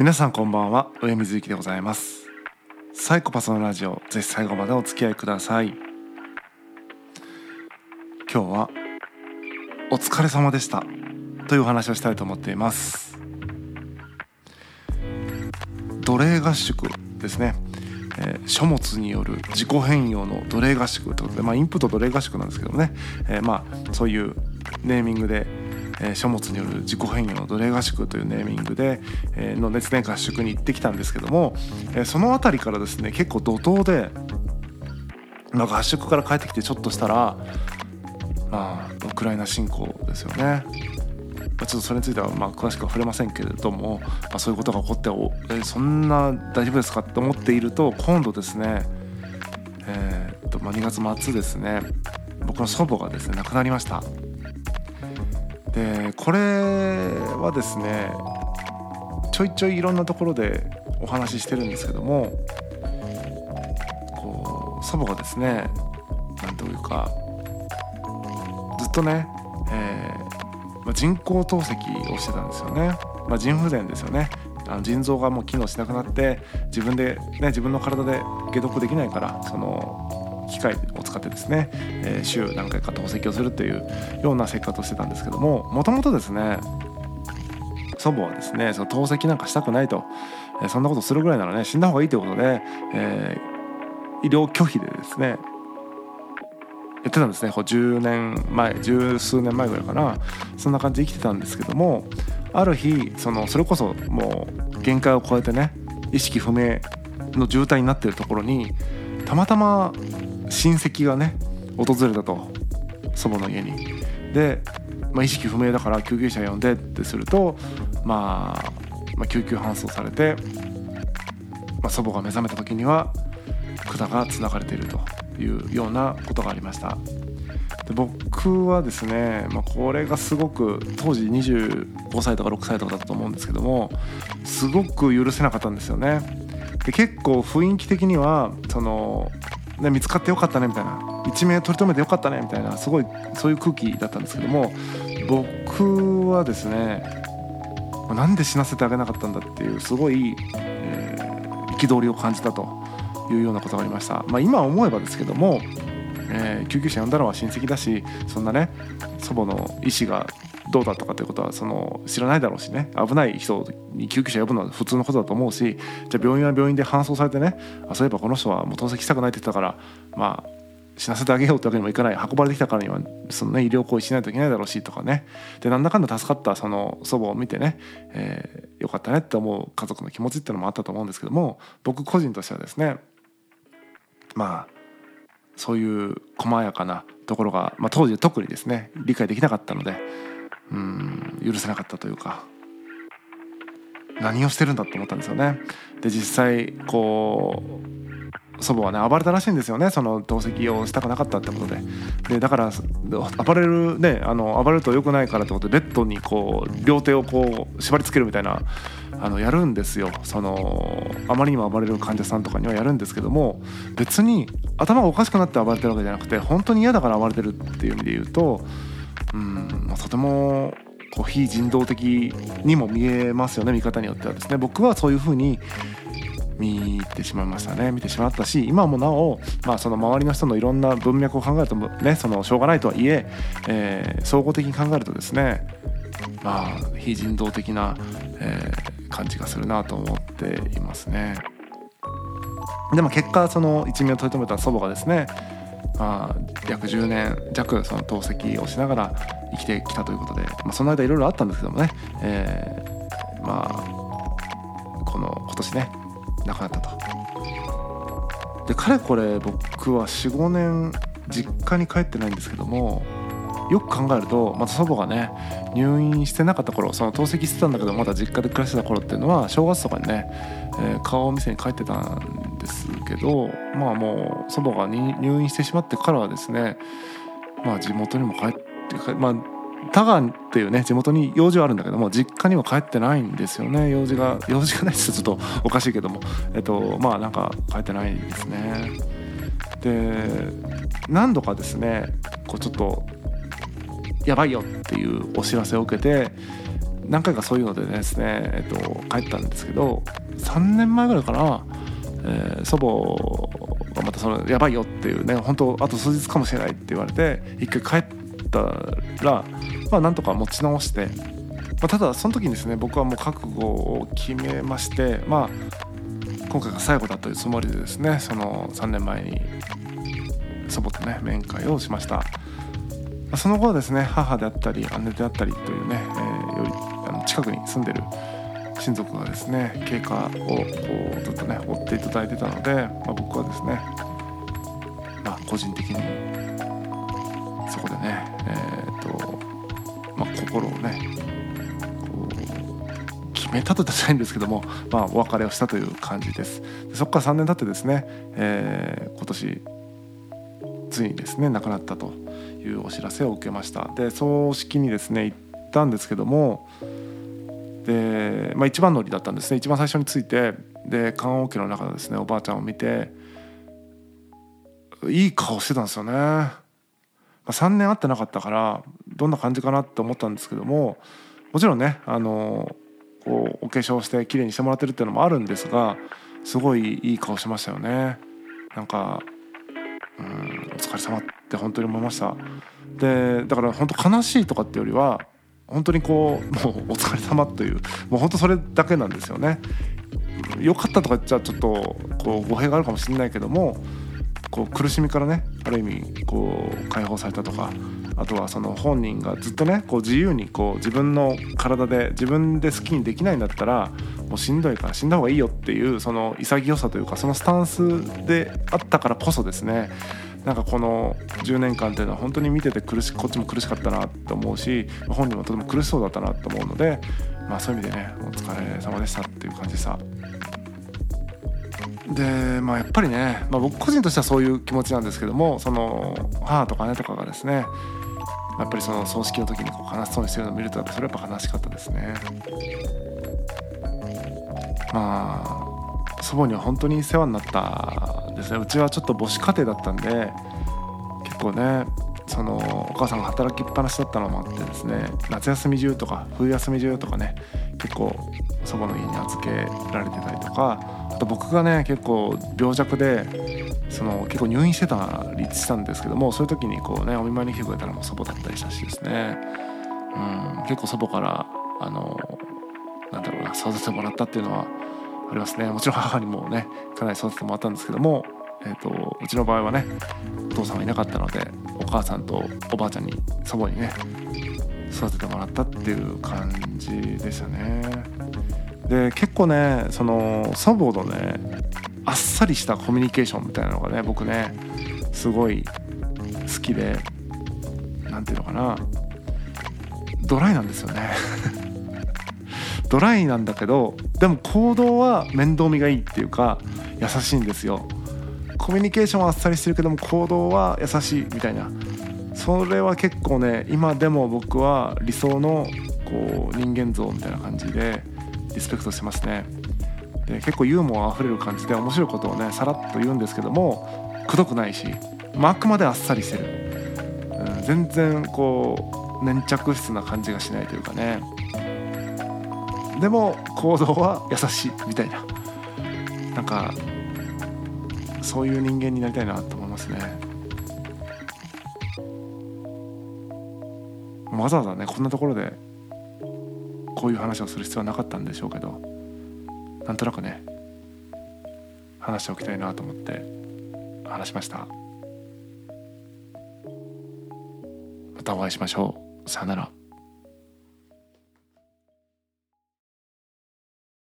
皆さんこんばんは。上水幸でございます。サイコパスのラジオぜひ最後までお付き合いください。今日はお疲れ様でした。というお話をしたいと思っています。奴隷合宿ですね、えー、書物による自己変容の奴隷合宿ということで、まあ、インプット奴隷合宿なんですけどもね、えー、まあそういうネーミングでえ書物による自己変容の奴隷合宿というネーミングで、えの熱伝合宿に行ってきたんですけども、えその辺りからですね結構怒涛で、まあ、合宿から帰ってきてちょっとしたらまあウクライナ侵攻ですよね。ちょっとそれについてはまあ詳しくは触れませんけれども、まあ、そういうことが起こっておえそんな大丈夫ですかって思っていると今度ですね、えー、っとまあ、2月末ですね僕の祖母がですね亡くなりました。でこれはですねちょいちょいいろんなところでお話ししてるんですけどもこう祖母がですね何というかずっとね、えーまあ、人工透析をしてたんですよね、まあ、腎不全ですよね。あの腎臓がもう機能しなくなって自分で、ね、自分の体で解毒できないからその機械使ってですね、えー、週何回か透析をするというような生活をしてたんですけどももともとですね祖母はですねその透析なんかしたくないと、えー、そんなことするぐらいならね死んだ方がいいということで、えー、医療拒否でですねやってたんですね。こう10年前十数年前ぐらいかな。そんな感じで生きてたんですけどもある日そのそれこそもう限界を超えてね意識不明の渋滞になってるところにたまたま親戚がね訪れたと祖母の家に。で、まあ、意識不明だから救急車呼んでってすると、まあ、まあ救急搬送されて、まあ、祖母が目覚めた時には管がつながれているというようなことがありました。で僕はですね、まあ、これがすごく当時25歳とか6歳とかだったと思うんですけどもすごく許せなかったんですよね。で結構雰囲気的にはそのね、見つかってよかったねみたいな。一命取り留めてよかったねみたいな。すごいそういう空気だったんですけども僕はですねなんで死なせてあげなかったんだっていうすごい憤、えー、りを感じたというようなことがありました、まあ、今思えばですけども、えー、救急車呼んだのは親戚だしそんなね祖母の意思がどうだとかっていうことはその知らないだろうしね。危ない人に救急車呼ぶのは普通のことだと思うしじゃあ病院は病院で搬送されてねあそういえばこの人はもう透析したくないって言ったからまあ死なせてあげようってわけにもいかない。運ばれてきたからにはその、ね、医療行為しないといけないだろうしとかね。でなんだかんだ助かったその祖母を見てね、えー、よかったねって思う家族の気持ちってのもあったと思うんですけども僕個人としてはですねまあそういう細やかなところが、まあ、当時特にですね理解できなかったのでうん許せなかったというか何をしてるんだと思ったんですよね。で実際こう祖母はね暴れたらしいんですよね。その透析をしたくなかったってことで。でだから暴れるねあの暴れると良くないからってことでベッドにこう両手をこう縛り付けるみたいなあのやるんですよ。そのあまりにも暴れる患者さんとかにはやるんですけども別に頭がおかしくなって暴れてるわけじゃなくて本当に嫌だから暴れてるっていう意味で言うとうんま、とてもこう非人道的にも見えますよね見方によってはですね僕はそういうふうに見てしまいましたね見てしまったし今もなお、まあ、その周りの人のいろんな文脈を考えるとねそのしょうがないとはいええー、総合的に考えるとですねまあ非人道的な、えー、感じがするなと思っていますね。でも結果その一命を取り留めた祖母がですねまあ、約10年弱その透析をしながら生きてきたということで、まあ、その間いろいろあったんですけどもね、えー、まあこの今年ね亡くなったと。でかれこれ僕は45年実家に帰ってないんですけどもよく考えるとまた祖母がね入院してなかった頃その透析してたんだけどまだ実家で暮らしてた頃っていうのは正月とかにね、えー、顔を見せに帰ってたんですけどまあもう祖母が入院してしまってからはですねまあ地元にも帰ってまあ田川っていうね地元に用事はあるんだけども実家には帰ってないんですよね。用事が用事がないってちょっとおかしいけどもえっとまあなんか帰ってないですね。で何度かですねこうちょっとやばいよっていうお知らせを受けて何回かそういうのでですね、えっと、帰ったんですけど3年前ぐらいかな、えー、祖母がまたそのやばいよっていうね本当あと数日かもしれないって言われて一回帰ったらまあなんとか持ち直して、まあ、ただその時にですね僕はもう覚悟を決めましてまあ今回が最後だというつもりでですねその3年前に祖母とね面会をしました。その後はですね母であったり姉であったりというね、えー、よりあの近くに住んでる親族がですね経過をこうずっとね追っていただいてたので、まあ、僕はですね、まあ、個人的にそこでねえっ、と、まあ、心をね決めたと言ったらないんですけども、まあ、お別れをしたという感じです。でそこから3年経ってですね、えー、今年ついにですね亡くなったというお知らせを受けました。で葬式にですね行ったんですけどもで、まあ、一番乗りだったんですね。一番最初に着いて。で棺桶の中のですねおばあちゃんを見ていい顔してたんですよね、まあ、3年会ってなかったからどんな感じかなって思ったんですけどももちろんねあのこうお化粧して綺麗にしてもらってるっていうのもあるんですがすごいいい顔しましたよね。なんかうんお疲れ様って本当に思いました。でだから本当悲しいとかってよりは本当にこうもうお疲れ様というもう本当それだけなんですよね。良かったとか言っちゃちょっとこう語弊があるかもしれないけどもこう苦しみからねある意味こう解放されたとかあとはその本人がずっとねこう自由にこう自分の体で自分で好きにできないんだったらもうしんどいから死んだ方がいいよっていうその潔さというかそのスタンスであったからこそですねなんかこの10年間っていうのは本当に見てて苦しこっちも苦しかったなと思うし本人もとても苦しそうだったなと思うので、まあ、そういう意味でねお疲れ様でしたっていう感じさ。でまあやっぱりね、まあ、僕個人としてはそういう気持ちなんですけどもその母とか姉とかがですねやっぱりその葬式の時にこう悲しそうにしてるのを見るとそれはやっぱ悲しかったですね。まあ祖母には本当に世話になったですね。うちはちょっと母子家庭だったんで結構ねそのお母さんが働きっぱなしだったのもあってですね夏休み中とか冬休み中とかね結構祖母の家に預けられてたりとかあと僕がね結構病弱でその結構入院してたりしたんですけどもそういう時にこうねお見舞いに来てくれたのも祖母だったりしたしですね、うん、結構祖母からあのなんだろうな育ててもらったっていうのはありますね。もちろん母にもねかなり育ててもらったんですけども、えーと、うちの場合はねお父さんがいなかったのでお母さんとおばあちゃんに祖母にね育ててもらったっていう感じでしたね。で結構ねその祖母のねあっさりしたコミュニケーションみたいなのがね僕ねすごい好きで何ていうのかなドライなんですよね。ドライなんだけどでも行動は面倒見がいいっていうか優しいんですよ。コミュニケーションはあっさりしてるけども行動は優しいみたいな。それは結構ね今でも僕は理想のこう人間像みたいな感じでリスペクトしてますね。で結構ユーモアあふれる感じで面白いことをねさらっと言うんですけどもくどくないし、まあ、あくまであっさりしてる、うん、全然こう粘着質な感じがしないというかね。でも行動は優しいみたいな。なんかそういう人間になりたいなと思いますね。わざわざねこんなところでこういう話をする必要はなかったんでしょうけどなんとなくね話しておきたいなと思って話しました。またお会いしましょう。さよなら。